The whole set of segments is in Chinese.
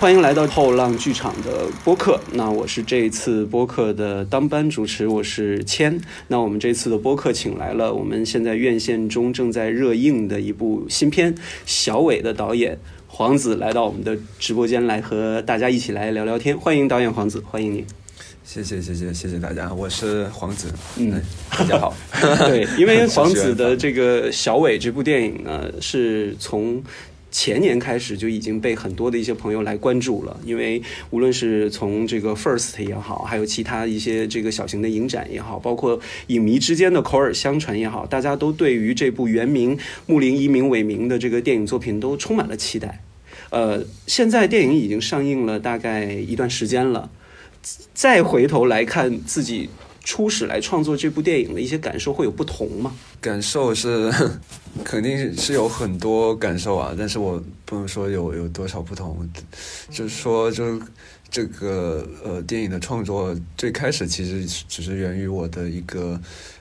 欢迎来到后浪剧场的播客。那我是这一次播客的当班主持，我是谦。那我们这次的播客请来了我们现在院线中正在热映的一部新片《小伟》的导演黄子来到我们的直播间来和大家一起来聊聊天。欢迎导演黄子，欢迎你。谢谢谢谢谢谢大家，我是黄子，嗯，大家好。对，因为黄子的这个《小伟》这部电影呢，是从。前年开始就已经被很多的一些朋友来关注了，因为无论是从这个 First 也好，还有其他一些这个小型的影展也好，包括影迷之间的口耳相传也好，大家都对于这部原名木林一名伟名的这个电影作品都充满了期待。呃，现在电影已经上映了大概一段时间了，再回头来看自己。初始来创作这部电影的一些感受会有不同吗？感受是 肯定是有很多感受啊，但是我不能说有有多少不同，就是说就这个呃电影的创作最开始其实只是源于我的一个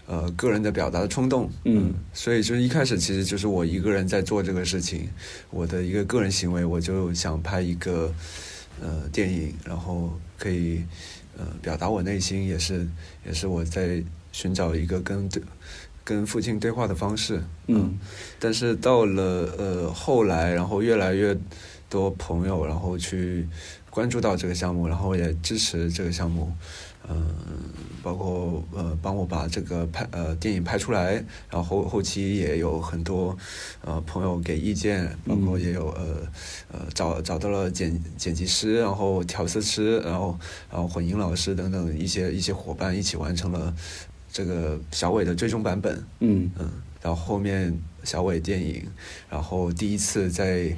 呃个人的表达的冲动，嗯，所以就是一开始其实就是我一个人在做这个事情，我的一个个人行为，我就想拍一个呃电影，然后可以。呃，表达我内心也是，也是我在寻找一个跟对跟父亲对话的方式。嗯，但是到了呃后来，然后越来越多朋友，然后去关注到这个项目，然后也支持这个项目。嗯，包括呃帮我把这个拍呃电影拍出来，然后后后期也有很多呃朋友给意见，包括也有呃呃找找到了剪剪辑师，然后调色师，然后然后混音老师等等一些一些伙伴一起完成了这个小伟的最终版本。嗯嗯，然后后面小伟电影，然后第一次在。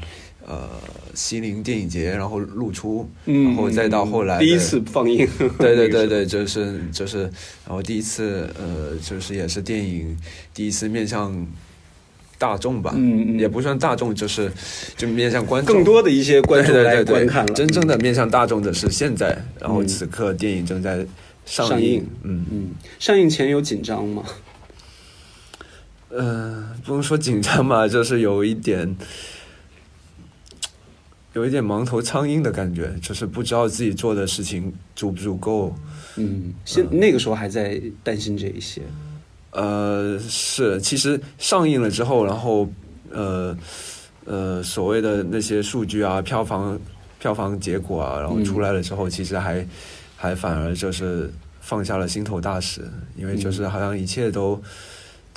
呃，西宁电影节，然后露出，然后再到后来第一次放映，对对对 对，就是就是，然后第一次呃，就是也是电影第一次面向大众吧，嗯嗯，也不算大众，就是就面向观众，更多的一些观众来观看了。真正的面向大众的是现在，然后此刻电影正在上映，嗯。嗯，上映前有紧张吗？嗯，不能说紧张吧，就是有一点。有一点盲头苍蝇的感觉，就是不知道自己做的事情足不足够。嗯，现那个时候还在担心这一些。呃，是，其实上映了之后，然后呃呃，所谓的那些数据啊、票房、票房结果啊，然后出来了之后，其实还还反而就是放下了心头大石，因为就是好像一切都。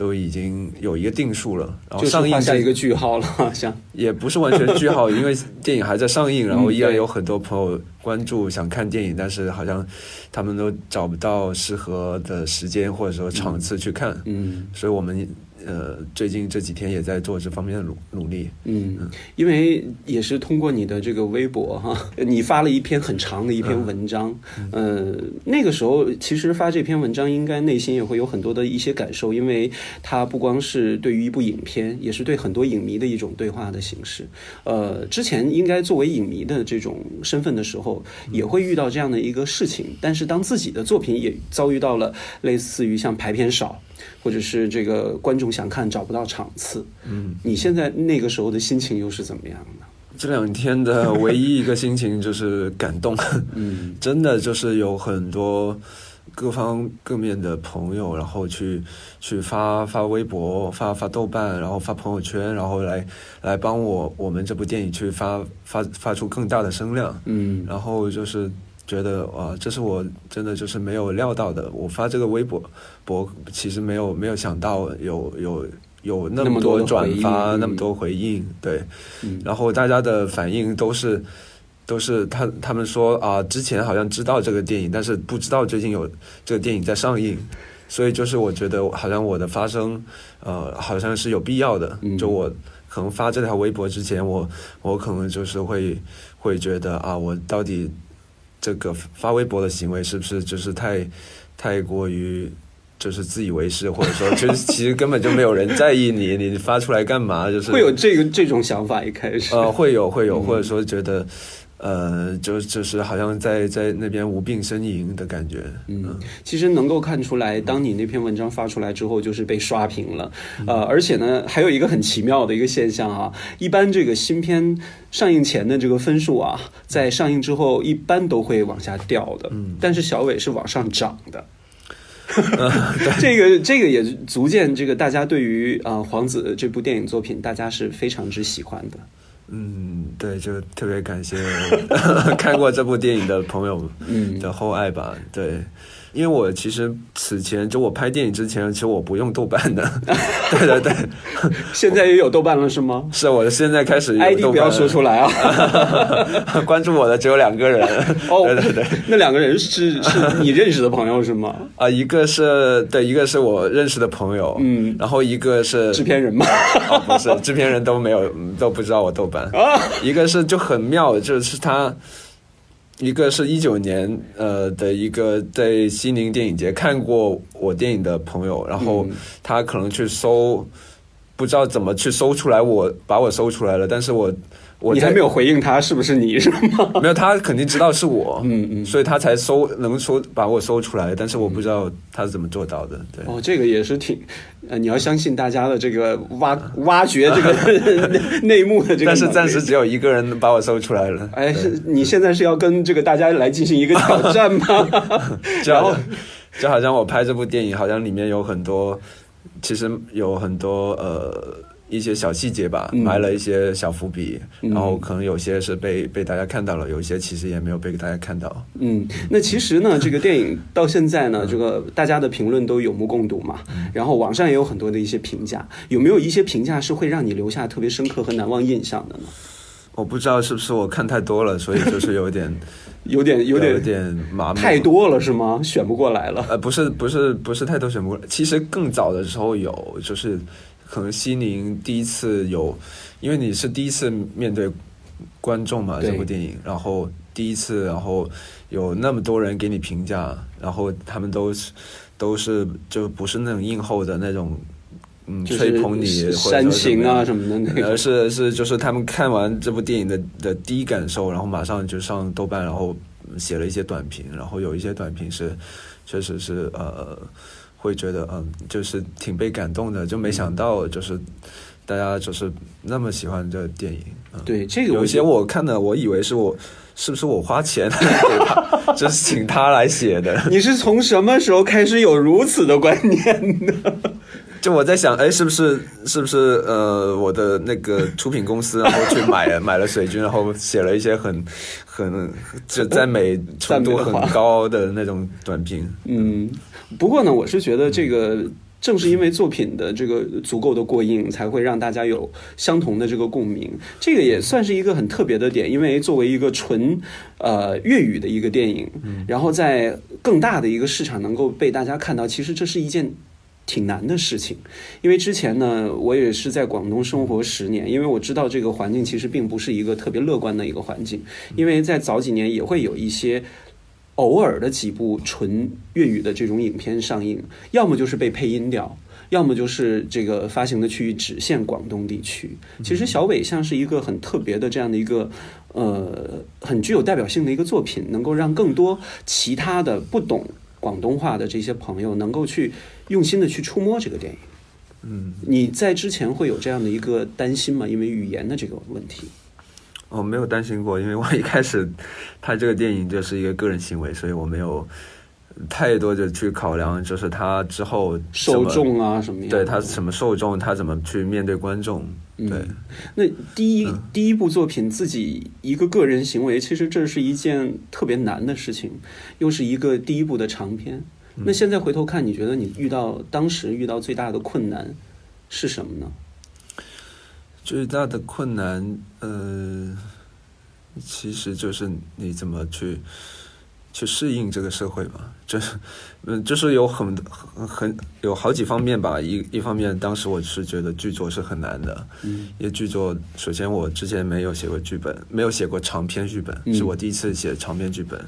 都已经有一个定数了，然后上映下一个句号了，好像也不是完全句号，因为电影还在上映，然后依然有很多朋友关注想看电影，但是好像他们都找不到适合的时间或者说场次去看，嗯，所以我们。呃，最近这几天也在做这方面的努努力。嗯，因为也是通过你的这个微博哈，你发了一篇很长的一篇文章。呃，那个时候其实发这篇文章，应该内心也会有很多的一些感受，因为它不光是对于一部影片，也是对很多影迷的一种对话的形式。呃，之前应该作为影迷的这种身份的时候，也会遇到这样的一个事情，但是当自己的作品也遭遇到了类似于像排片少。或者是这个观众想看找不到场次，嗯，你现在那个时候的心情又是怎么样的？这两天的唯一一个心情就是感动，嗯，真的就是有很多各方各面的朋友，然后去去发发微博、发发豆瓣，然后发朋友圈，然后来来帮我我们这部电影去发发发出更大的声量，嗯，然后就是。觉得啊，这是我真的就是没有料到的。我发这个微博博，其实没有没有想到有有有那么多转发，那么多回应，对。然后大家的反应都是都是他他们说啊，之前好像知道这个电影，但是不知道最近有这个电影在上映，所以就是我觉得好像我的发声呃好像是有必要的。就我可能发这条微博之前，我我可能就是会会觉得啊，我到底。这个发微博的行为是不是就是太 太过于就是自以为是，或者说 其实其实根本就没有人在意你，你发出来干嘛？就是会有这个这种想法一开始呃会有会有，或者说觉得呃，就就是好像在在那边无病呻吟的感觉。嗯，其实能够看出来，当你那篇文章发出来之后，就是被刷屏了。呃，而且呢，还有一个很奇妙的一个现象啊，一般这个新片上映前的这个分数啊，在上映之后一般都会往下掉的。嗯，但是小伟是往上涨的。这个这个也足见这个大家对于啊黄子这部电影作品，大家是非常之喜欢的。嗯，对，就特别感谢 看过这部电影的朋友的厚爱吧，对。因为我其实此前就我拍电影之前，其实我不用豆瓣的，对对对，现在也有豆瓣了是吗？是我现在开始 ID 不要说出来啊，关注我的只有两个人，哦，对对对，那两个人是是你认识的朋友是吗？啊，一个是对，一个是我认识的朋友，嗯，然后一个是制片人吗？不是，制片人都没有都不知道我豆瓣。啊，一个是就很妙，就是他。一个是一九年呃的一个在西宁电影节看过我电影的朋友，然后他可能去搜，不知道怎么去搜出来，我把我搜出来了，但是我。你还没有回应他是不是你是吗？没有，他肯定知道是我，嗯嗯，所以他才搜能搜把我搜出来，但是我不知道他是怎么做到的。对，哦，这个也是挺，呃，你要相信大家的这个挖 挖掘这个 内幕的这个。但是暂时只有一个人把我搜出来了。哎，是你现在是要跟这个大家来进行一个挑战吗？然后就好像我拍这部电影，好像里面有很多，其实有很多呃。一些小细节吧，埋了一些小伏笔，然后可能有些是被被大家看到了，有一些其实也没有被大家看到。嗯，那其实呢，这个电影到现在呢，这个大家的评论都有目共睹嘛，然后网上也有很多的一些评价，有没有一些评价是会让你留下特别深刻和难忘印象的呢？我不知道是不是我看太多了，所以就是有点 有点有点有点麻木，太多了是吗？选不过来了？呃，不是不是不是太多选不过来，其实更早的时候有就是。可能西宁第一次有，因为你是第一次面对观众嘛，这部电影，然后第一次，然后有那么多人给你评价，然后他们都是都是就不是那种硬后的那种，嗯，吹捧你煽情啊什么的那个，而是是就是他们看完这部电影的的第一感受，然后马上就上豆瓣，然后写了一些短评，然后有一些短评是确实是呃。会觉得嗯，就是挺被感动的，就没想到就是大家就是那么喜欢这电影。嗯对，这个有一些我看的，我以为是我是不是我花钱给他，就是请他来写的。你是从什么时候开始有如此的观念的？就我在想，哎，是不是是不是呃，我的那个出品公司，然后去买买了水军，然后写了一些很很就赞美程度很高的那种短评。嗯。不过呢，我是觉得这个正是因为作品的这个足够的过硬，才会让大家有相同的这个共鸣。这个也算是一个很特别的点，因为作为一个纯呃粤语的一个电影，然后在更大的一个市场能够被大家看到，其实这是一件挺难的事情。因为之前呢，我也是在广东生活十年，因为我知道这个环境其实并不是一个特别乐观的一个环境，因为在早几年也会有一些。偶尔的几部纯粤语的这种影片上映，要么就是被配音掉，要么就是这个发行的区域只限广东地区。其实小伟像是一个很特别的这样的一个，呃，很具有代表性的一个作品，能够让更多其他的不懂广东话的这些朋友能够去用心的去触摸这个电影。嗯，你在之前会有这样的一个担心吗？因为语言的这个问题。我没有担心过，因为我一开始拍这个电影就是一个个人行为，所以我没有太多的去考量，就是他之后受众啊什么，对他什么受众，他怎么去面对观众。对，那第一第一部作品自己一个个人行为，其实这是一件特别难的事情，又是一个第一部的长片。那现在回头看，你觉得你遇到当时遇到最大的困难是什么呢？最大的困难，呃，其实就是你怎么去去适应这个社会吧，就是，嗯，就是有很很很有好几方面吧。一一方面，当时我是觉得剧作是很难的，嗯，因为剧作，首先我之前没有写过剧本，没有写过长篇剧本，是我第一次写长篇剧本，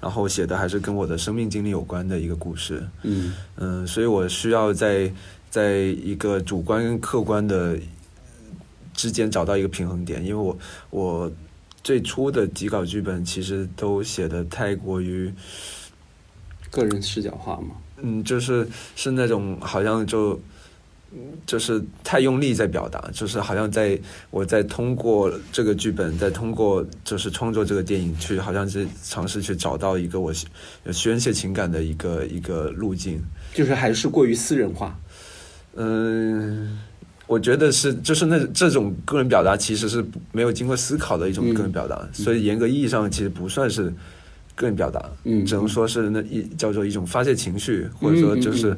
然后写的还是跟我的生命经历有关的一个故事，嗯嗯，所以我需要在在一个主观跟客观的。之间找到一个平衡点，因为我我最初的几稿剧本其实都写的太过于，个人视角化吗。嗯，就是是那种好像就。就是太用力在表达，就是好像在我在通过这个剧本，在通过就是创作这个电影去，好像是尝试去找到一个我宣泄情感的一个一个路径，就是还是过于私人化。嗯，我觉得是，就是那这种个人表达其实是没有经过思考的一种个人表达，所以严格意义上其实不算是个人表达，嗯，只能说是那一叫做一种发泄情绪，或者说就是。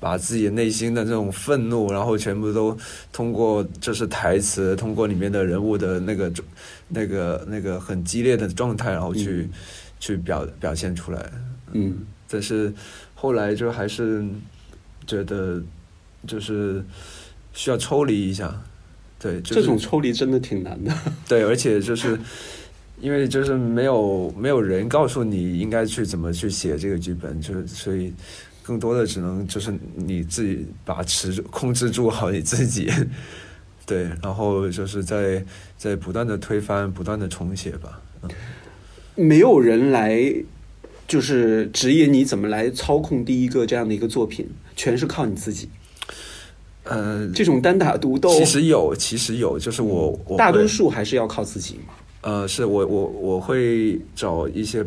把自己内心的这种愤怒，然后全部都通过就是台词，通过里面的人物的那个、那个、那个很激烈的状态，然后去去表表现出来。嗯，但是后来就还是觉得就是需要抽离一下。对，这种抽离真的挺难的。对，而且就是因为就是没有没有人告诉你应该去怎么去写这个剧本，就是所以。更多的只能就是你自己把持住、控制住好你自己，对，然后就是在在不断的推翻、不断的重写吧。没有人来就是指引你怎么来操控第一个这样的一个作品，全是靠你自己。呃，这种单打独斗其实有，其实有，就是我我大多数还是要靠自己嘛。呃，是我我我会找一些。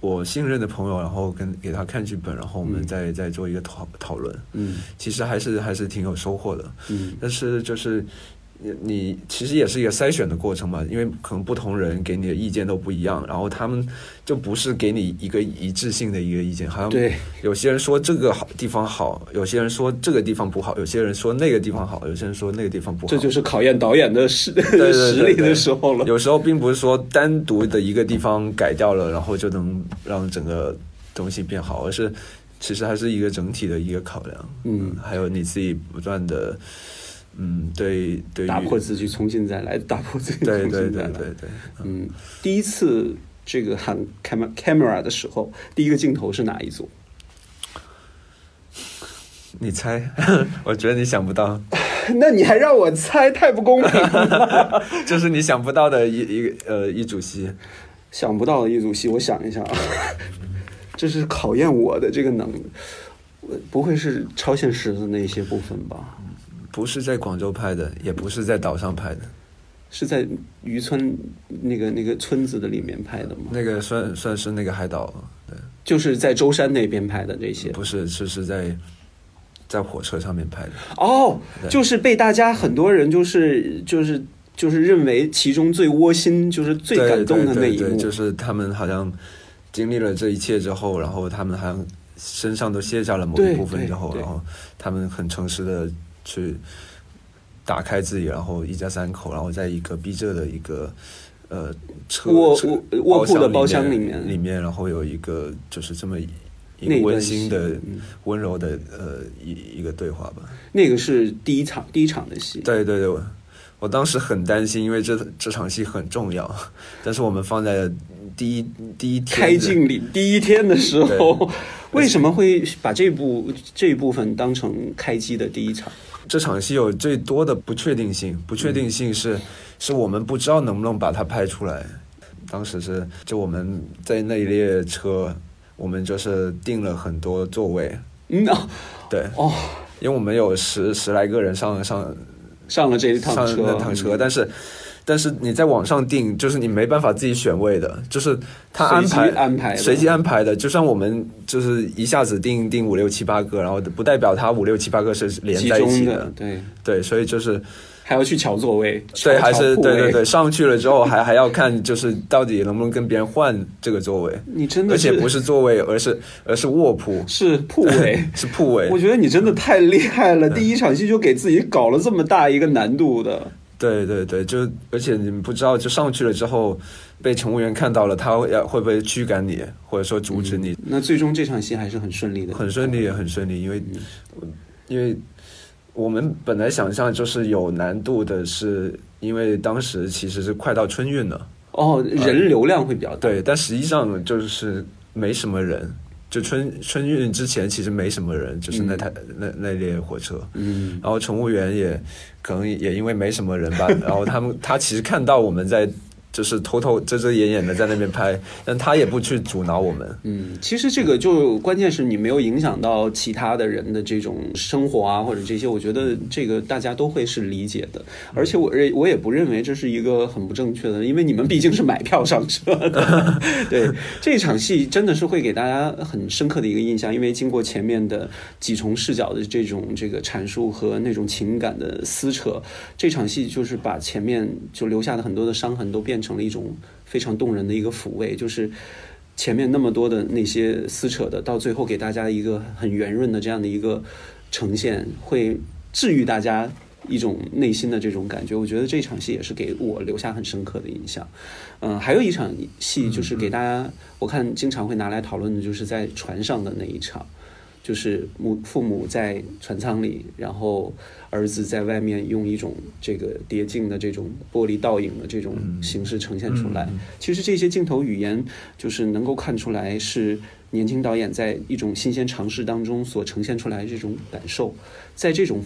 我信任的朋友，然后跟给他看剧本，然后我们再再做一个讨讨论。嗯，其实还是还是挺有收获的。嗯，但是就是。你你其实也是一个筛选的过程嘛，因为可能不同人给你的意见都不一样，然后他们就不是给你一个一致性的一个意见，好像对有些人说这个好地方好，有些人说这个地方不好，有些人说那个地方好，有些人说那个地方不好，这就是考验导演的实 实力的时候了。有时候并不是说单独的一个地方改掉了，然后就能让整个东西变好，而是其实还是一个整体的一个考量。嗯，还有你自己不断的。嗯，对对，打破自己，重新再来，打破自己，重新再来。对对对对对。嗯，第一次这个喊 camera camera 的时候，第一个镜头是哪一组？你猜？我觉得你想不到。那你还让我猜，太不公平了。就是你想不到的一一个呃一组戏，想不到的一组戏，我想一下啊，这是考验我的这个能，不会是超现实的那些部分吧？不是在广州拍的，也不是在岛上拍的，是在渔村那个那个村子的里面拍的吗？那个算算是那个海岛，对，就是在舟山那边拍的这些。不是，是是在在火车上面拍的。哦，就是被大家很多人就是就是就是认为其中最窝心，就是最感动的那一幕，就是他们好像经历了这一切之后，然后他们好像身上都卸下了某一部分之后，然后他们很诚实的。去打开自己，然后一家三口，然后在一个逼仄的一个呃车卧卧卧铺的包厢里面，里面，然后有一个就是这么一个温馨的、温柔的呃一一个对话吧。那个是第一场第一场的戏。对对对，我我当时很担心，因为这这场戏很重要，但是我们放在第一第一天开镜里第一天的时候，为什么会把这部这一部分当成开机的第一场？这场戏有最多的不确定性，不确定性是，是我们不知道能不能把它拍出来。当时是，就我们在那一列车，我们就是订了很多座位。嗯，对，哦，因为我们有十十来个人上上上了这一趟车，那趟车，但是。但是你在网上订，就是你没办法自己选位的，就是他安排安排随机安排的。就像我们就是一下子订订五六七八个，然后不代表他五六七八个是连在一起的。对对，所以就是还要去抢座位，对，还是对对对，上去了之后还 还要看，就是到底能不能跟别人换这个座位。你真的，而且不是座位，而是而是卧铺，是铺位，是铺位。我觉得你真的太厉害了，第一场戏就给自己搞了这么大一个难度的。对对对，就而且你们不知道，就上去了之后，被乘务员看到了，他要会不会驱赶你，或者说阻止你？那最终这场戏还是很顺利的，很顺利，也很顺利，因为因为我们本来想象就是有难度的，是因为当时其实是快到春运了，哦，人流量会比较大，对，但实际上就是没什么人。就春春运之前，其实没什么人，就是那台那那列火车。嗯，然后乘务员也可能也因为没什么人吧，然后他们他其实看到我们在就是偷偷遮遮掩掩的在那边拍，但他也不去阻挠我们。嗯，其实这个就关键是你没有影响到其他的人的这种生活啊，或者这些，我觉得这个大家都会是理解的。而且我认我也不认为这是一个很不正确的，因为你们毕竟是买票上车的。对，这场戏真的是会给大家很深刻的一个印象，因为经过前面的几重视角的这种这个阐述和那种情感的撕扯，这场戏就是把前面就留下的很多的伤痕都变成。成了一种非常动人的一个抚慰，就是前面那么多的那些撕扯的，到最后给大家一个很圆润的这样的一个呈现，会治愈大家一种内心的这种感觉。我觉得这场戏也是给我留下很深刻的印象。嗯，还有一场戏就是给大家，我看经常会拿来讨论的，就是在船上的那一场。就是母父母在船舱里，然后儿子在外面用一种这个叠镜的这种玻璃倒影的这种形式呈现出来。其实这些镜头语言就是能够看出来是年轻导演在一种新鲜尝试当中所呈现出来这种感受。在这种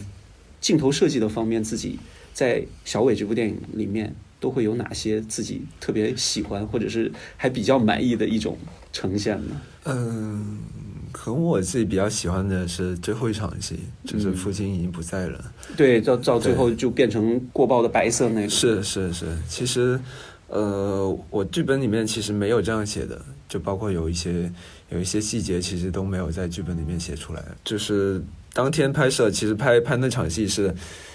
镜头设计的方面，自己在小伟这部电影里面都会有哪些自己特别喜欢或者是还比较满意的一种呈现呢？嗯。可能我自己比较喜欢的是最后一场戏，就是父亲已经不在了。对，到到最后就变成过曝的白色那个。是是是，其实，呃，我剧本里面其实没有这样写的，就包括有一些有一些细节，其实都没有在剧本里面写出来。就是当天拍摄，其实拍拍那场戏是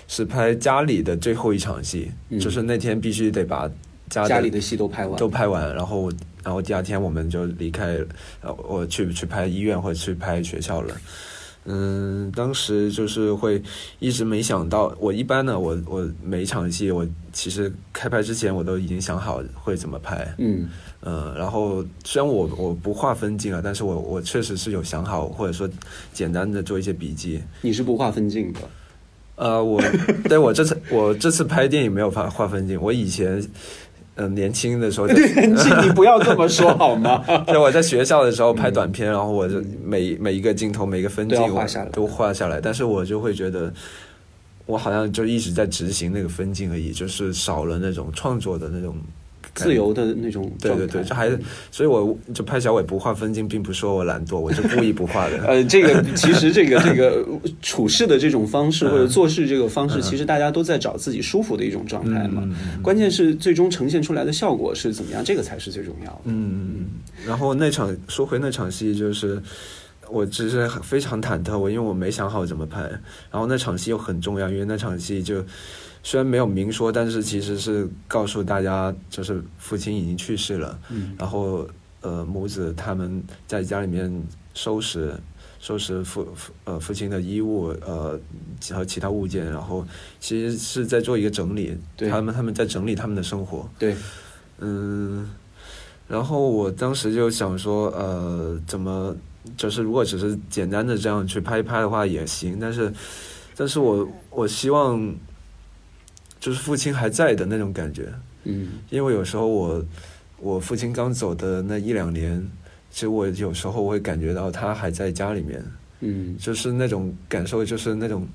是拍家里的最后一场戏，就是那天必须得把家家里的戏都拍完，都拍完，然后。然后第二天我们就离开，呃，我去去拍医院或者去拍学校了。嗯，当时就是会一直没想到，我一般呢，我我每一场戏，我其实开拍之前我都已经想好会怎么拍。嗯，呃，然后虽然我我不画分镜啊，但是我我确实是有想好，或者说简单的做一些笔记。你是不画分镜的？呃，我 对我这次我这次拍电影没有画画分镜，我以前。嗯，年轻的时候，年轻你不要这么说好吗？对，我在学校的时候拍短片，然后我就每每一个镜头、每个分镜都画下来，都画下来。但是我就会觉得，我好像就一直在执行那个分镜而已，就是少了那种创作的那种。自由的那种对对对，这还是，所以我就拍小伟不画分镜，并不是说我懒惰，我是故意不画的。呃，这个其实这个这个处事的这种方式或者做事这个方式，其实大家都在找自己舒服的一种状态嘛。关键是最终呈现出来的效果是怎么样，这个才是最重要的。嗯嗯。然后那场说回那场戏，就是我只是非常忐忑，我因为我没想好怎么拍。然后那场戏又很重要，因为那场戏就。虽然没有明说，但是其实是告诉大家，就是父亲已经去世了。嗯。然后，呃，母子他们在家里面收拾收拾父父呃父亲的衣物呃和其他物件，然后其实是在做一个整理。对。他们他们在整理他们的生活。对。嗯。然后我当时就想说，呃，怎么就是如果只是简单的这样去拍一拍的话也行，但是，但是我我希望。就是父亲还在的那种感觉，嗯，因为有时候我我父亲刚走的那一两年，其实我有时候我会感觉到他还在家里面，嗯，就是那种感受，就是那种，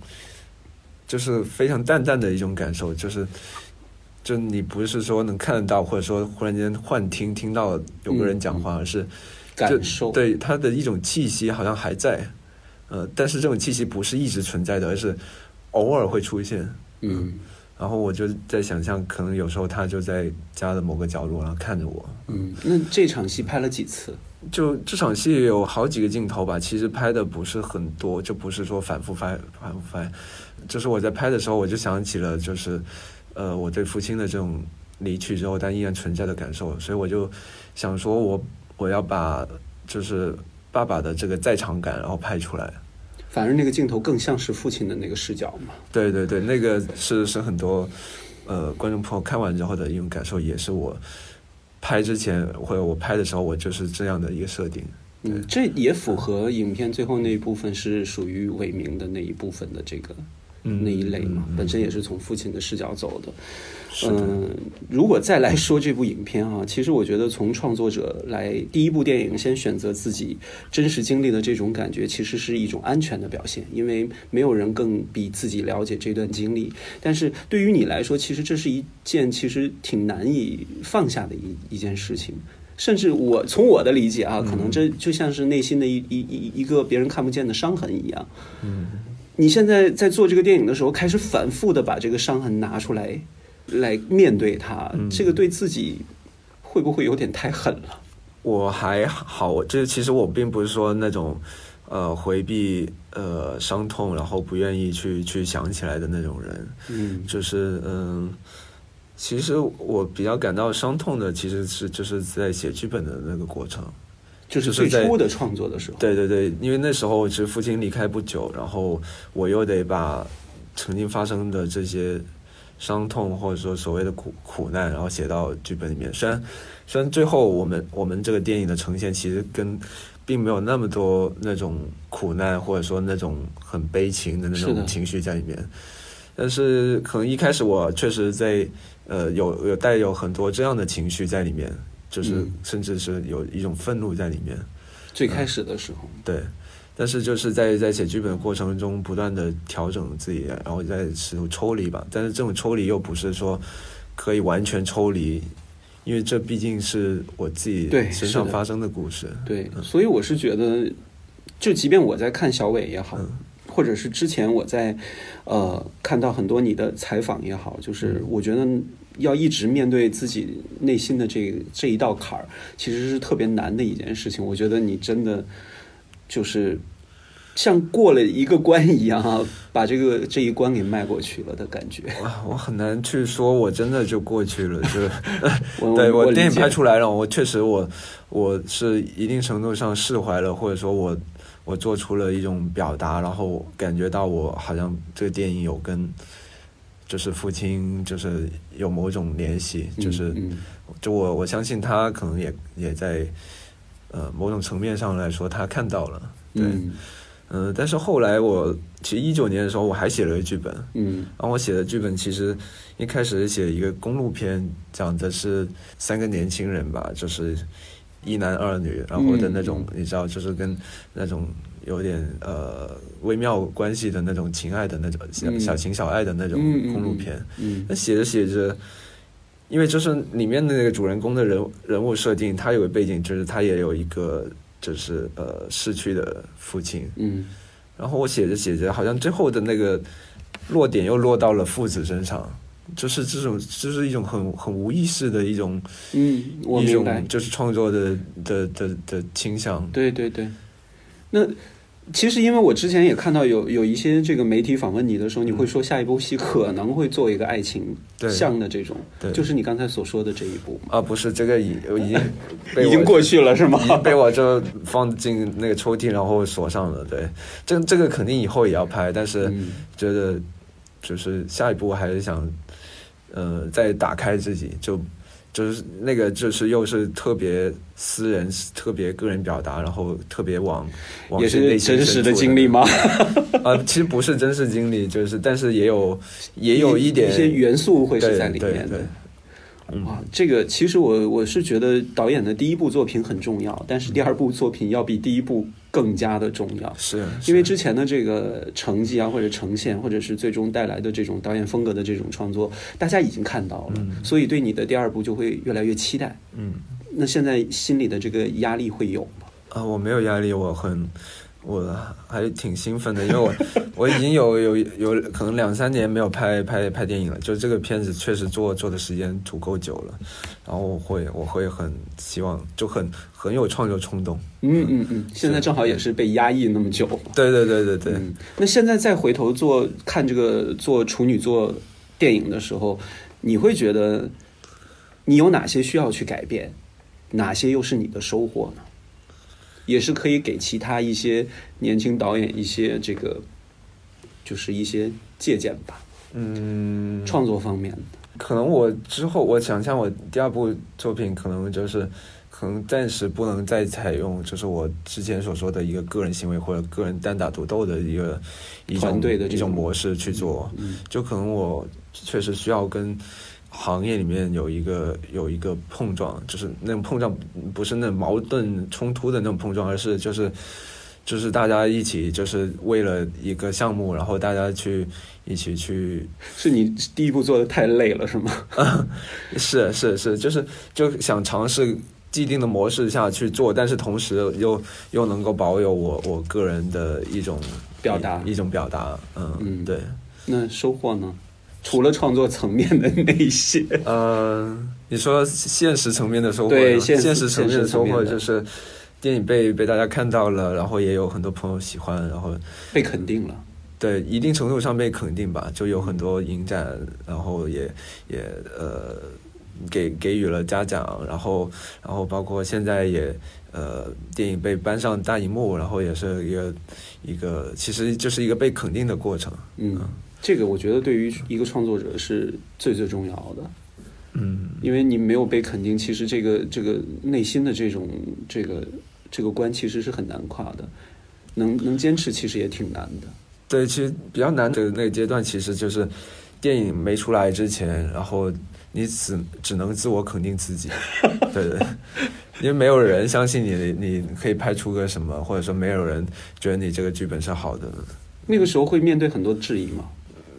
就是非常淡淡的一种感受，就是，就你不是说能看得到，或者说忽然间幻听听到有个人讲话，而是感受，对他的一种气息好像还在，呃，但是这种气息不是一直存在的，而是偶尔会出现，嗯。然后我就在想象，可能有时候他就在家的某个角落，然后看着我。嗯，那这场戏拍了几次？就这场戏有好几个镜头吧，其实拍的不是很多，就不是说反复拍、反复拍。就是我在拍的时候，我就想起了，就是呃，我对父亲的这种离去之后但依然存在的感受，所以我就想说，我我要把就是爸爸的这个在场感，然后拍出来。反而那个镜头更像是父亲的那个视角嘛？对对对，那个是是很多呃观众朋友看完之后的一种感受，也是我拍之前或者我拍的时候，我就是这样的一个设定。嗯，这也符合影片最后那一部分是属于伟明的那一部分的这个嗯那一类嘛，本身也是从父亲的视角走的。是的嗯，如果再来说这部影片啊，其实我觉得从创作者来第一部电影先选择自己真实经历的这种感觉，其实是一种安全的表现，因为没有人更比自己了解这段经历。但是对于你来说，其实这是一件其实挺难以放下的一一件事情。甚至我从我的理解啊，可能这就像是内心的一一一一个别人看不见的伤痕一样。嗯，你现在在做这个电影的时候，开始反复的把这个伤痕拿出来，来面对它，嗯这个对自己会不会有点太狠了？我还好，这其实我并不是说那种呃回避呃伤痛，然后不愿意去去想起来的那种人。嗯就是嗯，其实我比较感到伤痛的，其实是就是在写剧本的那个过程。就是最初的创作的时候，对对对，因为那时候是父亲离开不久，然后我又得把曾经发生的这些伤痛或者说所谓的苦苦难，然后写到剧本里面。虽然虽然最后我们我们这个电影的呈现其实跟并没有那么多那种苦难或者说那种很悲情的那种情绪在里面，但是可能一开始我确实在呃有有带有很多这样的情绪在里面，就是嗯甚至是有一种愤怒在里面。最开始的时候，对，但是就是在在写剧本的过程中，不断的调整自己，然后再试图抽离吧。但是这种抽离又不是说可以完全抽离，因为这毕竟是我自己身上发生的故事。对，所以我是觉得，就即便我在看小伟也好，嗯或者是之前我在呃看到很多你的采访也好，就是我觉得要一直面对自己内心的这这一道坎儿，其实是特别难的一件事情。我觉得你真的就是像过了一个关一样啊，把这个这一关给迈过去了的感觉。哇，我很难去说，我真的就过去了，就是 我对我电影拍出来了，我确实我我是一定程度上释怀了，或者说我我做出了一种表达，然后感觉到我好像这个电影有跟就是父亲就是有某种联系，就是嗯就我我相信他可能也也在呃某种层面上来说他看到了，对，嗯。嗯、但是后来我其实一九年的时候我还写了个剧本，嗯。然后我写的剧本其实一开始是写一个公路片，讲的是三个年轻人吧，就是一男二女，然后的那种、你知道，就是跟那种有点呃微妙关系的那种情爱的那种小嗯。小情小爱的那种公路片。嗯。那写着写着，因为就是里面的那个主人公的人人物设定，他有个背景，就是他也有一个就是呃逝去的父亲，嗯然后我写着写着，好像最后的那个落点又落到了父子身上，就是这种，就是一种很很无意识的一种嗯，我一明白种。就是创作的的的的倾向。对对对，那其实因为我之前也看到有有一些这个媒体访问你的时候，你会说下一部戏可能会做一个爱情对。向的这种，对。就是你刚才所说的这一部，啊，不是这个已已经 已经过去了是吗？已？经被我就放进那个抽屉，然后锁上了。对，这这个肯定以后也要拍，但是嗯。觉得就是下一步还是想，呃，再打开自己，就就是那个就是又是特别私人、特别个人表达，然后特别往往也是真实的经历？吗？啊、其实不是真实经历，就是但是也有也有一点一些元素会是在里面的。哇，这个其实我我是觉得导演的第一部作品很重要，但是第二部作品要比第一部更加的重要。是因为之前的这个成绩啊，或者呈现，或者是最终带来的这种导演风格的这种创作，大家已经看到了，嗯所以对你的第二部就会越来越期待。嗯那现在心里的这个压力会有吗？啊，我没有压力，我很，我还挺兴奋的，因为我 我已经有有有可能两三年没有拍拍拍电影了，就这个片子确实做做的时间足够久了，然后我会我会很希望，就很很有创作冲动。嗯嗯嗯，现在正好也是被压抑那么久。对对对对对，嗯，那现在再回头做看这个做处女座电影的时候，你会觉得你有哪些需要去改变，哪些又是你的收获呢？也是可以给其他一些年轻导演一些这个，就是一些借鉴吧，嗯，创作方面的。可能我之后我想象我第二部作品可能就是。可可能暂时不能再采用，就是我之前所说的一个个人行为或者个人单打独斗的一个一种团队的这一种种模式去做。嗯就可能我确实需要跟行业里面有一个有一个碰撞，就是那种碰撞不是那种矛盾冲突的那种碰撞，而是就是就是大家一起就是为了一个项目，然后大家去一起去 是你第一步做的太累了是吗？是是是，就是就想尝试既定的模式下去做，但是同时又又能够保有我我个人的一种表达一一种表达，嗯嗯对，那收获呢？除了创作层面的那些，呃，你说现实层面的收获，对现实层面的收获就是电影被被大家看到了，然后也有很多朋友喜欢，然后被肯定了。对一定程度上被肯定吧，就有很多影展，然后也也呃给给予了嘉奖，然后然后包括现在也呃电影被搬上大荧幕，然后也是一个一个其实就是一个被肯定的过程，嗯，这个我觉得对于一个创作者是最最重要的，嗯因为你没有被肯定，其实这个这个内心的这种这个这个关其实是很难跨的，能能坚持其实也挺难的。对，其实比较难的那个阶段，其实就是电影没出来之前，然后你只只能自我肯定自己，对 对，因为没有人相信你，你可以拍出个什么，或者说没有人觉得你这个剧本是好的，那个时候会面对很多质疑嘛？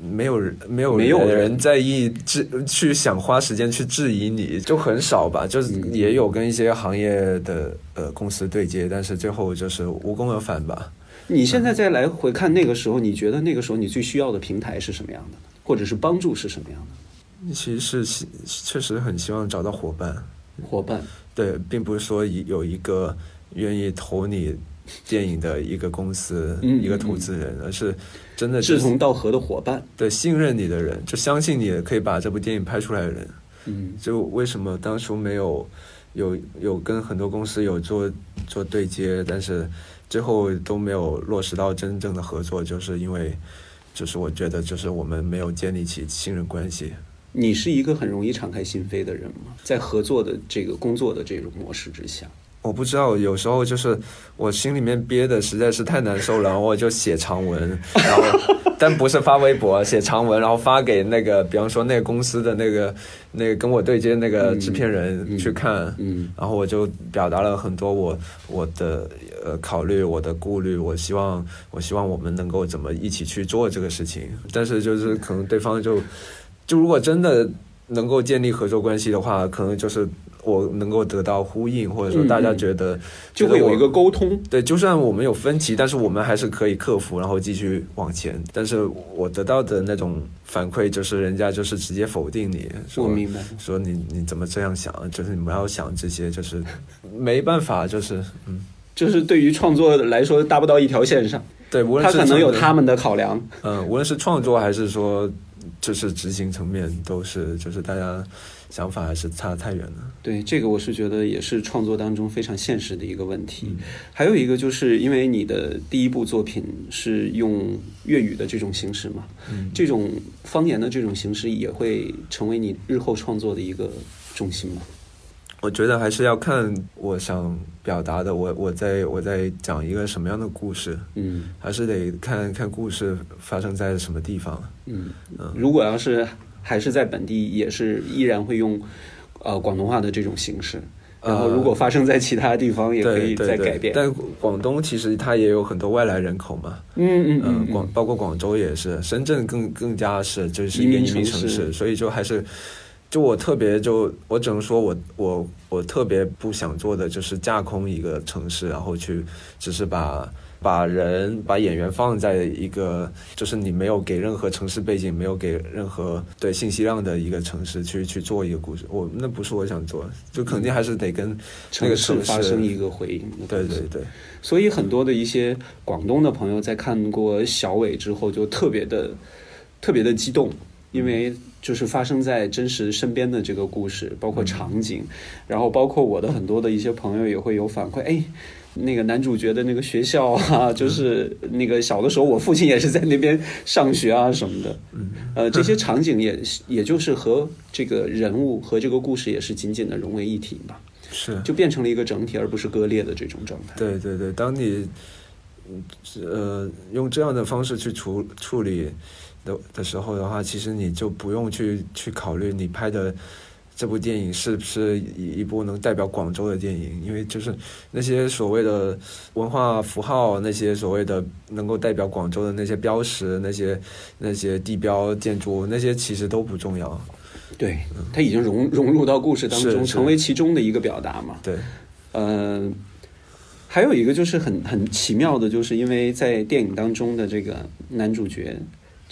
没有人没有没有人。人在意质去想花时间去质疑你，就很少吧，就是嗯。也有跟一些行业的呃公司对接，但是最后就是无功而返吧。你现在再来回看那个时候，你觉得那个时候你最需要的平台是什么样的，或者是帮助是什么样的？其实是希确实很希望找到伙伴。伙伴，对，并不是说一有一个愿意投你电影的一个公司、嗯一个投资人，而是真的是志同道合的伙伴。对信任你的人，就相信你可以把这部电影拍出来的人。嗯就为什么当初没有有有跟很多公司有做做对接，但是最后都没有落实到真正的合作，就是因为就是我觉得就是我们没有建立起信任关系。你是一个很容易敞开心扉的人吗？在合作的这个工作的这种模式之下，我不知道，有时候就是我心里面憋的实在是太难受了，然后我就写长文，然后 但不是发微博，写长文，然后发给那个，比方说那个公司的那个那个跟我对接那个制片人去看，嗯然后我就表达了很多我我的呃考虑，我的顾虑，我希望我希望我们能够怎么一起去做这个事情，但是就是可能对方就就如果真的能够建立合作关系的话，可能就是我能够得到呼应，或者说大家觉得、就会有一个沟通。对，就算我们有分歧，但是我们还是可以克服，然后继续往前。但是我得到的那种反馈就是人家就是直接否定你，说我明白。说你你怎么这样想？就是你不要想这些，就是没办法，就是嗯，就是对于创作来说达不到一条线上，对，无论是他可能有他们的考量。嗯，无论是创作还是说就是执行层面，都是就是大家想法还是差得太远了。对，这个我是觉得也是创作当中非常现实的一个问题。嗯还有一个就是因为你的第一部作品是用粤语的这种形式嘛，嗯这种方言的这种形式也会成为你日后创作的一个重心嘛。我觉得还是要看我想表达的，我我在我在讲一个什么样的故事，嗯还是得看看故事发生在什么地方。嗯，如果要是还是在本地，也是依然会用呃广东话的这种形式。然后，如果发生在其他地方，也可以对对对再改变。但广东其实它也有很多外来人口嘛，嗯嗯嗯，广包括广州也是，深圳更更加是就是移民一个移民城市城市，所以就还是，就我特别就我只能说我我我特别不想做的就是架空一个城市，然后去只是把把人把演员放在一个就是你没有给任何城市背景，没有给任何对信息量的一个城市去去做一个故事，我那不是我想做，就肯定还是得跟那个城市发生一个回应。对对对。所以很多的一些广东的朋友在看过小伟之后，就特别的特别的激动，因为就是发生在真实身边的这个故事，包括场景，然后包括我的很多的一些朋友也会有反馈，哎。那个男主角的那个学校啊，就是那个小的时候，我父亲也是在那边上学啊什么的。呃，这些场景也也就是和这个人物和这个故事也是紧紧的融为一体吧。是，就变成了一个整体，而不是割裂的这种状态。对对对，当你嗯呃用这样的方式去处处理的的时候的话，其实你就不用去去考虑你拍的这部电影是不是一一部能代表广州的电影，因为就是那些所谓的文化符号，那些所谓的能够代表广州的那些标识，那些那些地标建筑，那些其实都不重要。对，它已经融融入到故事当中，成为其中的一个表达嘛。对，呃，还有一个就是很很奇妙的，就是因为在电影当中的这个男主角。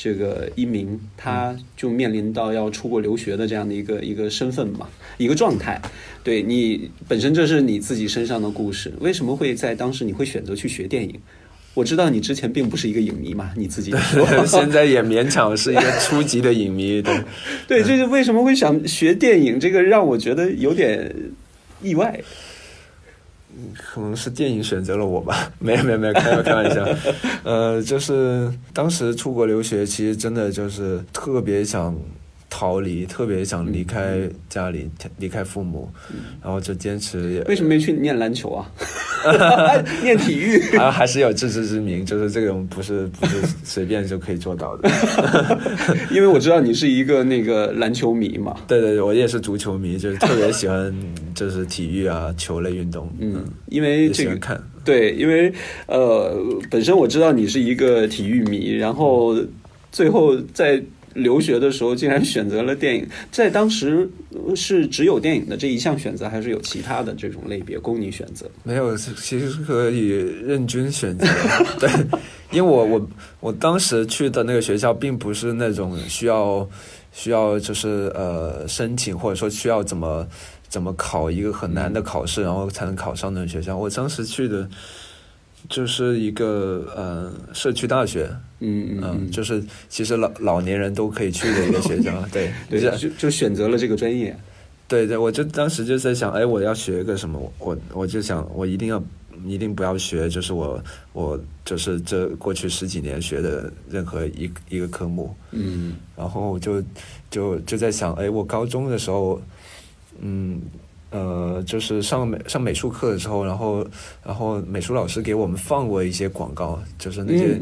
这个一鸣，他就面临到要出国留学的这样的一个一个身份嘛，一个状态。对你本身这是你自己身上的故事，为什么会在当时你会选择去学电影？我知道你之前并不是一个影迷嘛，你自己 说，现在也勉强是一个初级的影迷。对，对，这是为什么会想学电影？这个让我觉得有点意外。可能是电影选择了我吧，没有没有没有，开 开玩笑，呃，就是当时出国留学，其实真的就是特别想逃离，特别想离开家里，离开父母，然后就坚持。为什么没去念篮球啊？念体育？还还是有自知之明，就是这种不是不是随便就可以做到的。因为我知道你是一个那个篮球迷嘛。对对对，我也是足球迷，就是特别喜欢就是体育啊，球类运动。嗯，因为这个看。对，因为呃，本身我知道你是一个体育迷，然后最后在。留学的时候竟然选择了电影，在当时是只有电影的这一项选择，还是有其他的这种类别供你选择？没有，其实是可以任君选择。对，因为我我我当时去的那个学校并不是那种需要需要就是呃申请或者说需要怎么怎么考一个很难的考试然后才能考上的学校。我当时去的。就是一个呃社区大学，嗯嗯，就是其实老老年人都可以去的一个学校，对 对，就就选择了这个专业，对对，我就当时就在想，哎，我要学个什么？我我就想，我一定要一定不要学，就是我我就是这过去十几年学的任何一一个科目，嗯，然后就就就在想，哎，我高中的时候，嗯。呃，就是上美上美术课的时候，然后然后美术老师给我们放过一些广告，就是那些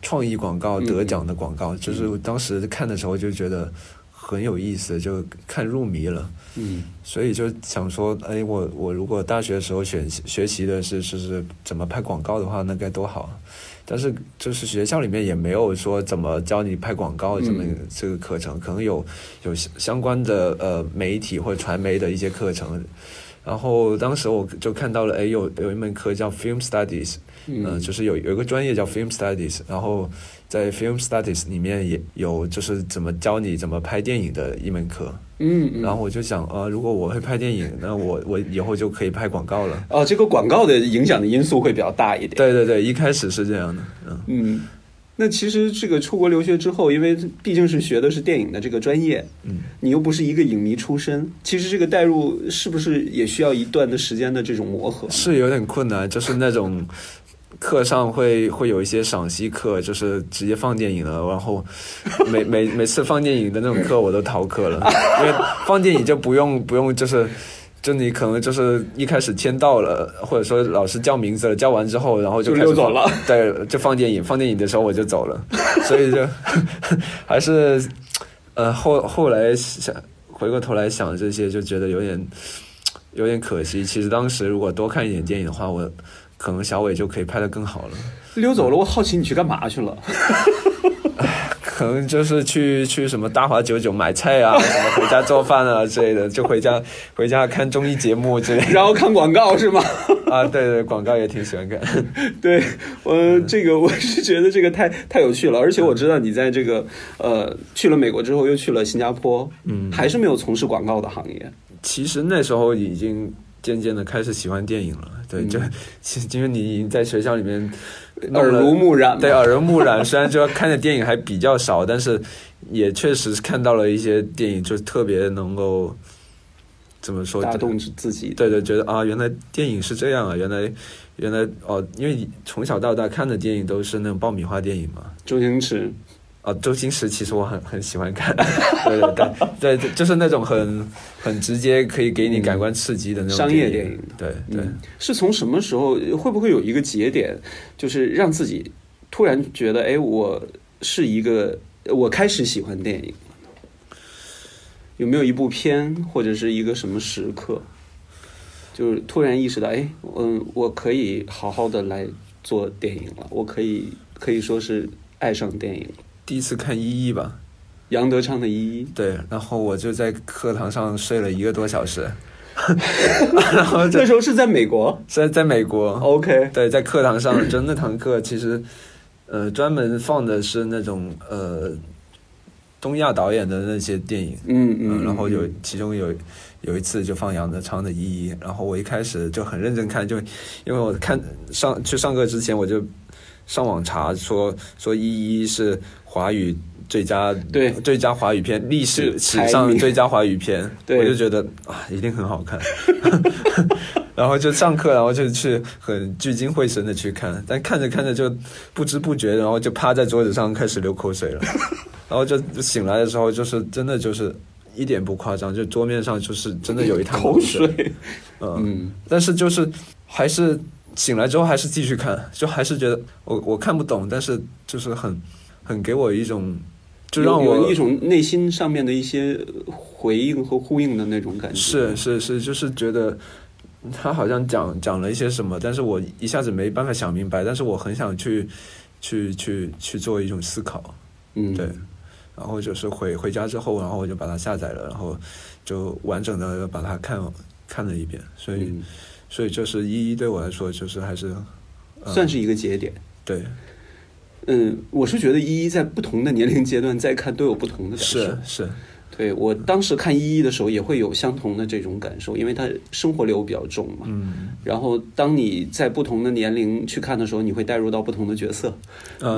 创意广告得奖的广告，就是当时看的时候就觉得很有意思，就看入迷了。嗯，所以就想说，哎，我我如果大学的时候选学习的是是是怎么拍广告的话，那该多好。但是就是学校里面也没有说怎么教你拍广告这么这个课程，可能有有相关的呃媒体或者传媒的一些课程。然后当时我就看到了，哎，有有一门课叫 Film Studies，嗯，就是有有一个专业叫 Film Studies，然后在 Film Studies 里面也有就是怎么教你怎么拍电影的一门课。嗯，然后我就想，呃，如果我会拍电影，那我我以后就可以拍广告了。哦，这个广告的影响的因素会比较大一点。对对对，一开始是这样的。嗯嗯，那其实这个出国留学之后，因为毕竟是学的是电影的这个专业，嗯，你又不是一个影迷出身，其实这个代入是不是也需要一段的时间的这种磨合？是有点困难，就是那种。课上会会有一些赏析课，就是直接放电影了。然后每 每每次放电影的那种课，我都逃课了，因为放电影就不用不用，就是就你可能就是一开始签到了，或者说老师叫名字了，叫完之后，然后就溜走了。对，就放电影，放电影的时候我就走了。所以就还是呃后后来想回过头来想这些，就觉得有点有点可惜。其实当时如果多看一点电影的话，我。可能小伟就可以拍的更好了。溜走了，我好奇你去干嘛去了？可 能就是去去什么大华九九买菜啊，什么回家做饭啊之类的，就回家 回家看综艺节目之类。然后看广告是吗？啊，对对，广告也挺喜欢看。对我这个我是觉得这个太太有趣了，而且我知道你在这个呃去了美国之后又去了新加坡，嗯，还是没有从事广告的行业。其实那时候已经。渐渐的开始喜欢电影了，对，就其实因为你已经在学校里面耳濡目染，对，耳濡目染。虽然就看的电影还比较少，但是也确实看到了一些电影，就特别能够怎么说打动自己。对对，觉得啊，原来电影是这样啊，原来原来哦，因为从小到大看的电影都是那种爆米花电影嘛，周星驰。啊，周星驰其实我很很喜欢看，对对对对，就是那种很很直接可以给你感官刺激的那种商业电影。对对，是从什么时候会不会有一个节点，就是让自己突然觉得，哎，我是一个，我开始喜欢电影。有没有一部片或者是一个什么时刻，就是突然意识到，哎，嗯，我可以好好的来做电影了，我可以可以说是爱上电影。第一次看《一一》吧，杨德昌的《一一》。对，然后我就在课堂上睡了一个多小时。然后那时候是在美国，在在美国。OK。对，在课堂上，就那堂课其实，呃，专门放的是那种呃。东亚导演的那些电影，嗯嗯，然后有其中有有一次就放杨德昌的《一一》，然后我一开始就很认真看，就因为我看上去上课之前我就上网查说说《一一》是华语最佳对。最佳华语片历史史上最佳华语片，我就觉得啊一定很好看，然后就上课，然后就去很聚精会神的去看，但看着看着就不知不觉，然后就趴在桌子上开始流口水了。然后就醒来的时候，就是真的就是一点不夸张，就桌面上就是真的有一滩口水。嗯，但是就是还是醒来之后还是继续看，就还是觉得我我看不懂，但是就是很很给我一种就让我一种内心上面的一些回应和呼应的那种感觉。是是是，就是觉得他好像讲讲了一些什么，但是我一下子没办法想明白，但是我很想去去去去做一种思考。嗯，对。然后就是回回家之后，然后我就把它下载了，然后就完整的把它看看了一遍。所以，所以就是一一对我来说，就是还是算是一个节点。对，嗯，我是觉得一一在不同的年龄阶段再看都有不同的感受。是是。对我当时看一一的时候，也会有相同的这种感受，因为他生活流比较重嘛。嗯。然后，当你在不同的年龄去看的时候，你会带入到不同的角色。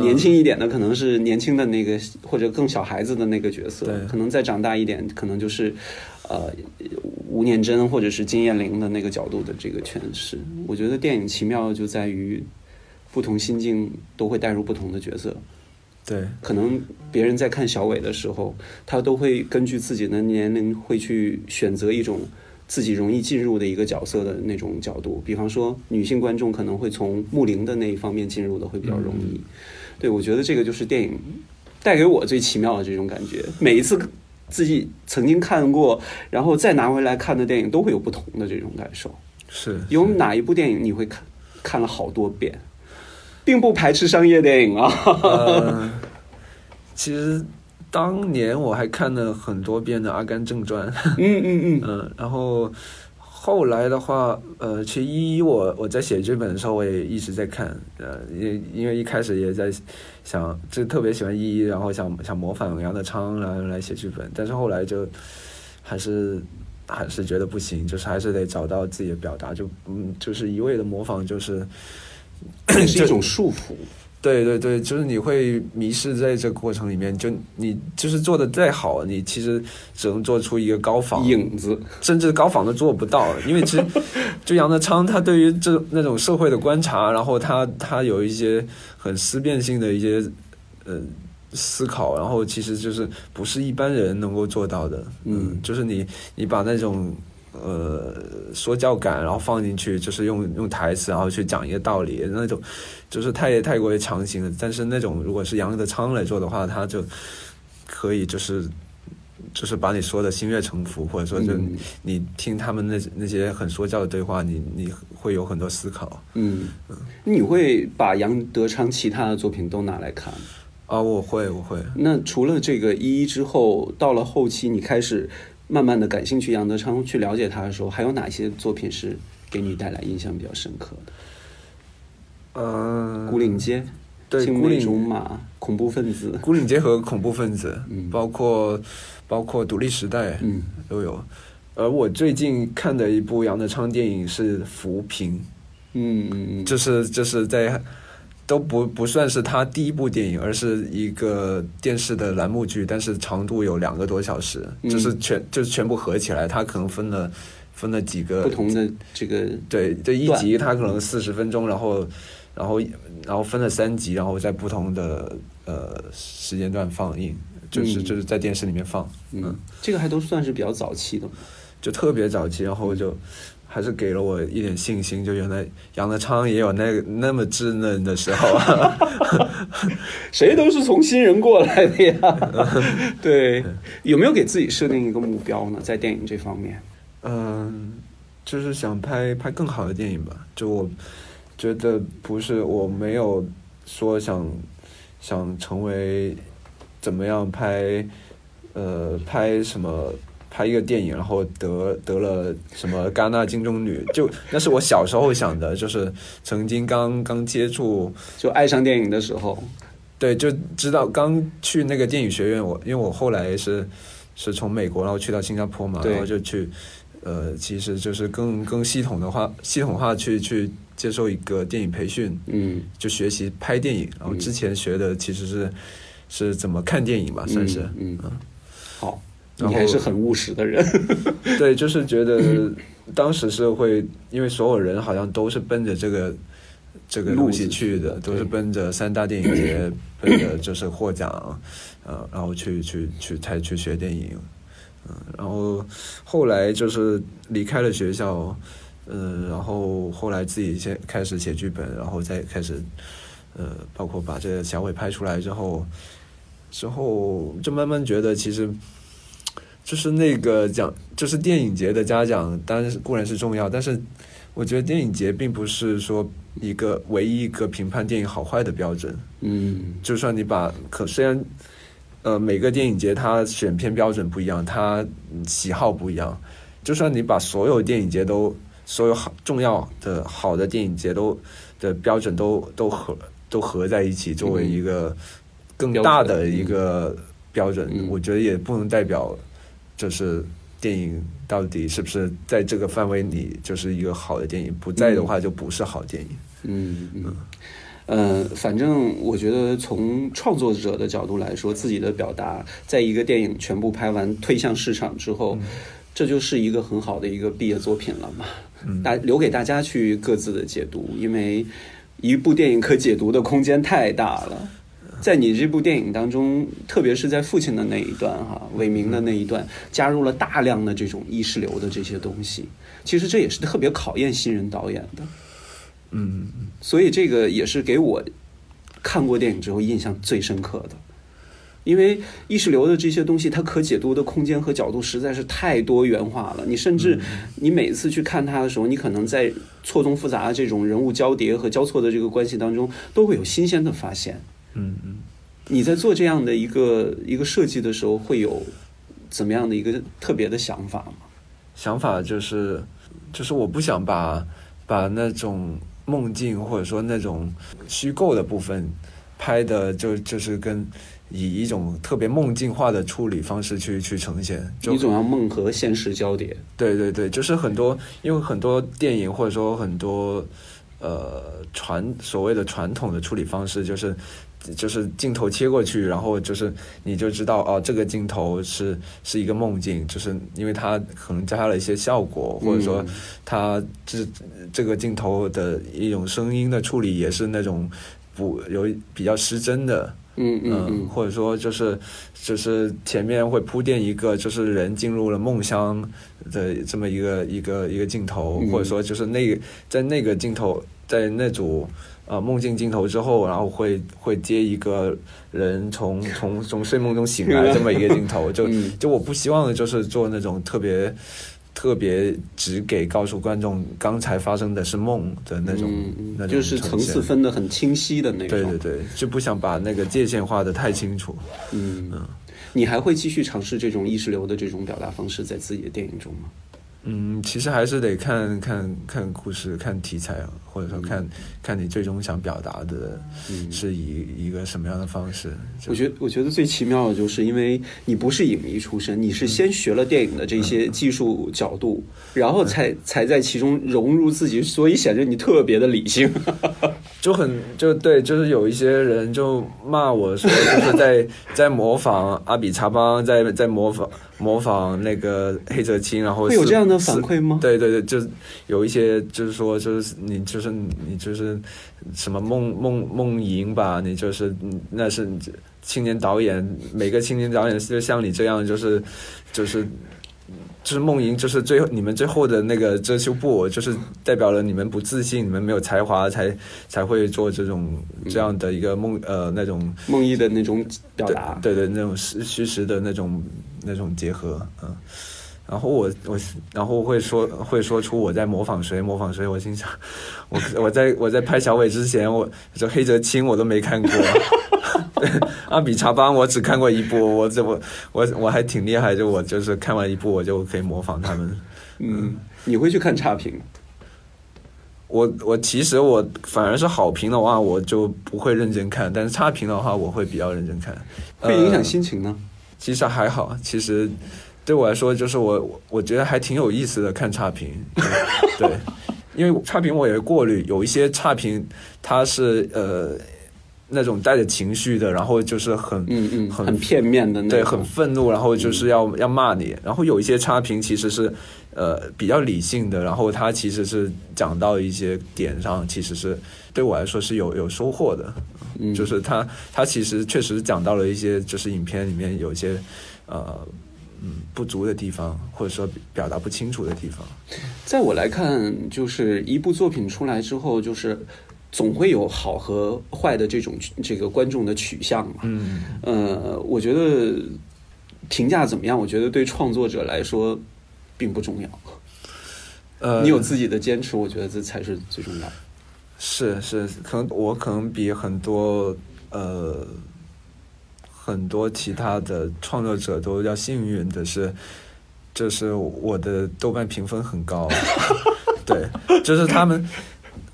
年轻一点的可能是年轻的那个，或者更小孩子的那个角色。可能再长大一点，可能就是呃吴念真或者是金燕玲的那个角度的这个诠释。我觉得电影奇妙就在于不同心境都会带入不同的角色。对，可能别人在看小伟的时候，他都会根据自己的年龄，会去选择一种自己容易进入的一个角色的那种角度。比方说，女性观众可能会从穆玲的那一方面进入的会比较容易。对，我觉得这个就是电影带给我最奇妙的这种感觉。每一次自己曾经看过，然后再拿回来看的电影，都会有不同的这种感受。是有哪一部电影你会看看了好多遍？并不排斥商业电影啊。其实当年我还看了很多遍的《阿甘正传》。嗯嗯嗯。嗯，然后后来的话，呃，其实一我我在写剧本的时候，我也一直在看。呃，因因为一开始也在想，就特别喜欢一，然后想想模仿杨德昌然后来写剧本，但是后来就还是还是觉得不行，就是还是得找到自己的表达，就嗯，就是一味的模仿就是。是一种束缚，对对对，就是你会迷失在这个过程里面，就你就是做的再好，你其实只能做出一个高仿。影子，甚至高仿都做不到，因为其实 就杨德昌他对于这那种社会的观察，然后他他有一些很思辨性的一些呃思考，然后其实就是不是一般人能够做到的，嗯，就是你你把那种。呃，说教感，然后放进去，就是用用台词，然后去讲一个道理，那种就是太太过于强行了。但是那种如果是杨德昌来做的话，他就可以就是就是把你说的心悦诚服，或者说就你听他们那那些很说教的对话，你你会有很多思考。嗯嗯，你会把杨德昌其他的作品都拿来看啊？我会，我会。那除了这个一一之后，到了后期，你开始。慢慢的感兴趣杨德昌，去了解他的时候，还有哪些作品是给你带来印象比较深刻的？呃，古岭街，对，古岭竹马，恐怖分子，古岭街和恐怖分子，嗯，包括包括独立时代，嗯，都有。而我最近看的一部杨德昌电影是《扶贫》，嗯嗯嗯，就是就是在。都不不算是他第一部电影，而是一个电视的栏目剧，但是长度有两个多小时，就是全就是全部合起来，它可能分了分了几个不同的这个对这一集，它可能四十分钟，然后然后然后分了三集，然后在不同的呃时间段放映，就是嗯。就是在电视里面放，嗯，这个还都算是比较早期的。就特别早期，然后就还是给了我一点信心，就原来杨德昌也有那那么稚嫩的时候啊。谁都是从新人过来的呀。对，有没有给自己设定一个目标呢？在电影这方面，嗯，就是想拍拍更好的电影吧。就我觉得不是，我没有说想想成为怎么样拍，呃，拍什么。拍一个电影，然后得得了什么戛纳金棕榈，就那是我小时候想的，就是曾经刚刚接触，就爱上电影的时候，对，就知道刚去那个电影学院，我因为我后来是是从美国，然后去到新加坡嘛，然后就去，呃，其实就是更更系统的话，系统化去去接受一个电影培训，嗯，就学习拍电影。然后之前学的其实是是怎么看电影吧，算是，嗯，嗯。好，你还是很务实的人。对，就是觉得当时是会，因为所有人好像都是奔着这个这个东西去的，都是奔着三大电影节，奔着就是获奖，呃，然后去去去才去学电影，嗯、然后后来就是离开了学校，呃，然后后来自己先开始写剧本，然后再开始，呃，包括把这个小伟拍出来之后，之后就慢慢觉得其实。就是那个奖，就是电影节的嘉奖，当然固然是重要，但是我觉得电影节并不是说一个唯一一个评判电影好坏的标准。嗯。就算你把可虽然呃每个电影节它选片标准不一样，它嗯喜好不一样，就算你把所有电影节都所有好重要的好的电影节都的标准都都合都合在一起，作为一个更大的一个标准，嗯。我觉得也不能代表就是电影到底是不是在这个范围里就是一个好的电影，不在的话就不是好电影。嗯嗯。呃，反正我觉得从创作者的角度来说，自己的表达，在一个电影全部拍完推向市场之后，这就是一个很好的一个毕业作品了嘛。大留给大家去各自的解读，因为一部电影可解读的空间太大了。在你这部电影当中，特别是在父亲的那一段哈，伟明的那一段，加入了大量的这种意识流的这些东西。其实这也是特别考验新人导演的。嗯，所以这个也是给我看过电影之后印象最深刻的，因为意识流的这些东西，它可解读的空间和角度实在是太多元化了。你甚至你每次去看它的时候，你可能在错综复杂的这种人物交叠和交错的这个关系当中，都会有新鲜的发现。嗯嗯。你在做这样的一个一个设计的时候，会有怎么样的一个特别的想法吗？想法就是，就是我不想把把那种梦境或者说那种虚构的部分拍的就就是跟以一种特别梦境化的处理方式去去呈现，就你总要梦和现实交叠。对对对，就是很多因为很多电影或者说很多呃传所谓的传统的处理方式就是。就是镜头切过去，然后就是你就知道哦，这个镜头是是一个梦境，就是因为它可能加了一些效果，或者说它这这个镜头的一种声音的处理也是那种不有比较失真的，嗯嗯嗯，或者说就是就是前面会铺垫一个就是人进入了梦乡的这么一个一个一个镜头，嗯或者说就是那在那个镜头在那组。呃，梦境镜头之后，然后会会接一个人从从从睡梦中醒来 这么一个镜头，就就我不希望的就是做那种特别特别只给告诉观众刚才发生的是梦的那种，那种就是层次分得很清晰的那种。对对对，就不想把那个界限画得太清楚。嗯嗯，你还会继续尝试这种意识流的这种表达方式在自己的电影中吗？嗯，其实还是得看看看故事、看题材，或者说看、嗯、看你最终想表达的是以一个什么样的方式。我觉得，我觉得最奇妙的就是，因为你不是影迷出身，你是先学了电影的这些技术角度，嗯、然后才才在其中融入自己，所以显得你特别的理性。就很就对，就是有一些人就骂我说，就是在在模仿阿比查邦，在在模仿模仿那个黑泽清，然后会有这样的反馈吗？对对对，就是有一些就是说，就是你就是你就是什么梦梦梦莹吧，你就是嗯那是青年导演，每个青年导演就像你这样，就是就是。就是梦莹，就是最后你们最后的那个遮羞布，就是代表了你们不自信，你们没有才华，才才会做这种这样的一个梦呃那种梦遗的那种表达，对对，那种虚虚实的那种那种结合，嗯。然后我我然后会说会说出我在模仿谁模仿谁，我心想，我我在我在拍小伟之前，我这黑泽清我都没看过，对 阿比查邦我只看过一部，我这我我我还挺厉害，就我就是看完一部我就可以模仿他们。嗯，你会去看差评？我我其实我反而是好评的话，我就不会认真看，但是差评的话，我会比较认真看。会影响呃心情呢？其实还好，其实对我来说，就是我我我觉得还挺有意思的看差评，对，因为差评我也会过滤，有一些差评它是呃那种带着情绪的，然后就是很嗯嗯，很很片面的那对，很愤怒，然后就是要、要骂你。然后有一些差评其实是呃比较理性的，然后他其实是讲到一些点上，其实是对我来说是有有收获的。嗯就是他他其实确实讲到了一些就是影片里面有一些呃嗯不足的地方，或者说表达不清楚的地方。在我来看，就是一部作品出来之后，就是总会有好和坏的这种这个观众的取向嘛。嗯呃，我觉得评价怎么样，我觉得对创作者来说并不重要。呃，你有自己的坚持，我觉得这才是最重要的。是是，可能我可能比很多呃很多其他的创作者都要幸运的是，就是我的豆瓣评分很高，对，就是他们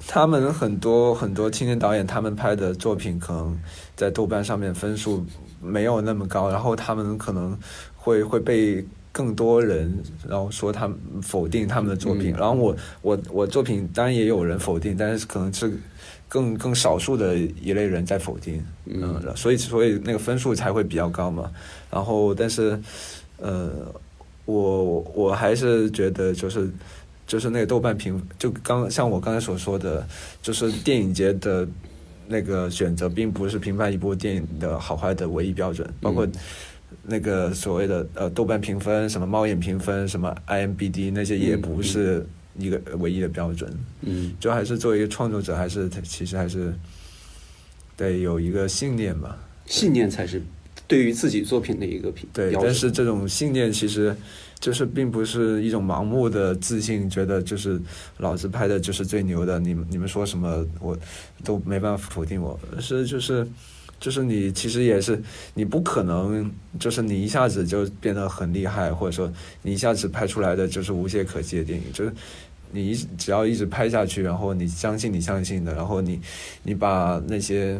他们很多很多青年导演他们拍的作品可能在豆瓣上面分数没有那么高，然后他们可能会会被更多人然后说他们否定他们的作品，嗯。然后我我我作品当然也有人否定，但是可能是更更少数的一类人在否定，嗯。嗯，所以所以那个分数才会比较高嘛。然后但是呃，我我还是觉得就是就是那个豆瓣评，就刚像我刚才所说的，就是电影节的。那个选择并不是评判一部电影的好坏的唯一标准，包括嗯那个所谓的呃豆瓣评分、什么猫眼评分、什么 IMBD 那些也嗯不是一个唯一的标准。嗯就还是作为一个创作者，还是其实还是得有一个信念吧。信念才是对于自己作品的一个评对，但是这种信念其实就是并不是一种盲目的自信，觉得就是老子拍的就是最牛的，你们你们说什么我都没办法否定我，是就是就是你其实也是你不可能就是你一下子就变得很厉害，或者说你一下子拍出来的就是无懈可击的电影，就是。你一只要一直拍下去，然后你相信你相信的，然后你你把那些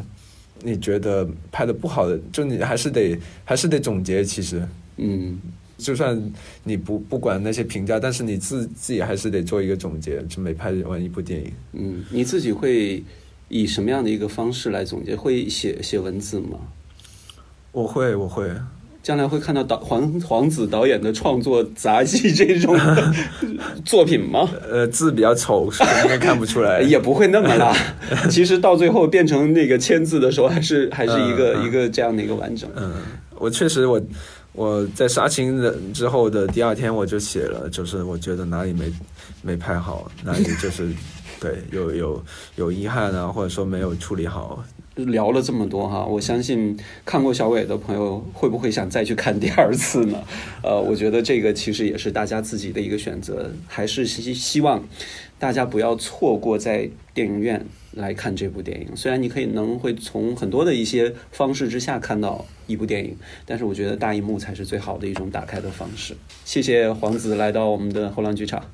你觉得拍的不好的，就你还是得还是得总结。其实，嗯就算你不不管那些评价，但是你自自己还是得做一个总结，就每拍完一部电影。嗯，你自己会以什么样的一个方式来总结？会写写文字吗？我会，我会，将来会看到导黄黄子导演的创作杂技这种 作品吗？呃，字比较丑，应该看不出来。也不会那么啦。其实到最后变成那个签字的时候，还是还是一个、一个这样的一个完整。嗯，我确实我我在杀青的之后的第二天我就写了，就是我觉得哪里没没拍好，哪里就是 对有有有遗憾啊，或者说没有处理好。聊了这么多哈，我相信看过小伟的朋友会不会想再去看第二次呢？呃，我觉得这个其实也是大家自己的一个选择，还是希希望大家不要错过在电影院来看这部电影。虽然你可以能会从很多的一些方式之下看到一部电影，但是我觉得大荧幕才是最好的一种打开的方式。谢谢黄子来到我们的后浪剧场，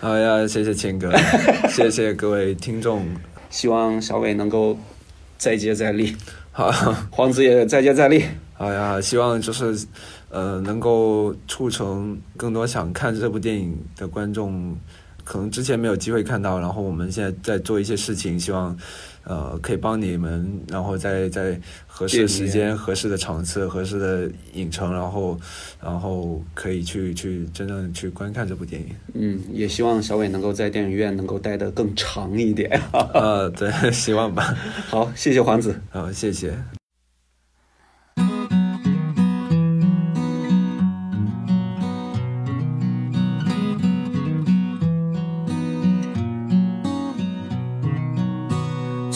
好呀，谢谢谦哥，谢谢各位听众。希望小伟能够再接再厉，好，黄子也再接再厉。好呀，希望就是呃能够促成更多想看这部电影的观众，可能之前没有机会看到，然后我们现在在做一些事情，希望呃，可以帮你们，然后在在合适的时间、合适的场次、合适的影城，然后然后可以去去真正去观看这部电影。嗯，也希望小伟能够在电影院能够待得更长一点。呃，对，希望吧。好，谢谢黄子。好，谢谢。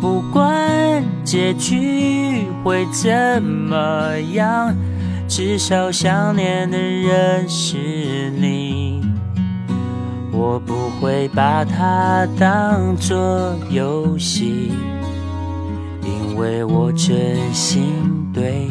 不管结局会怎么样，至少想念的人是你。我不会把它当作游戏，因为我真心对。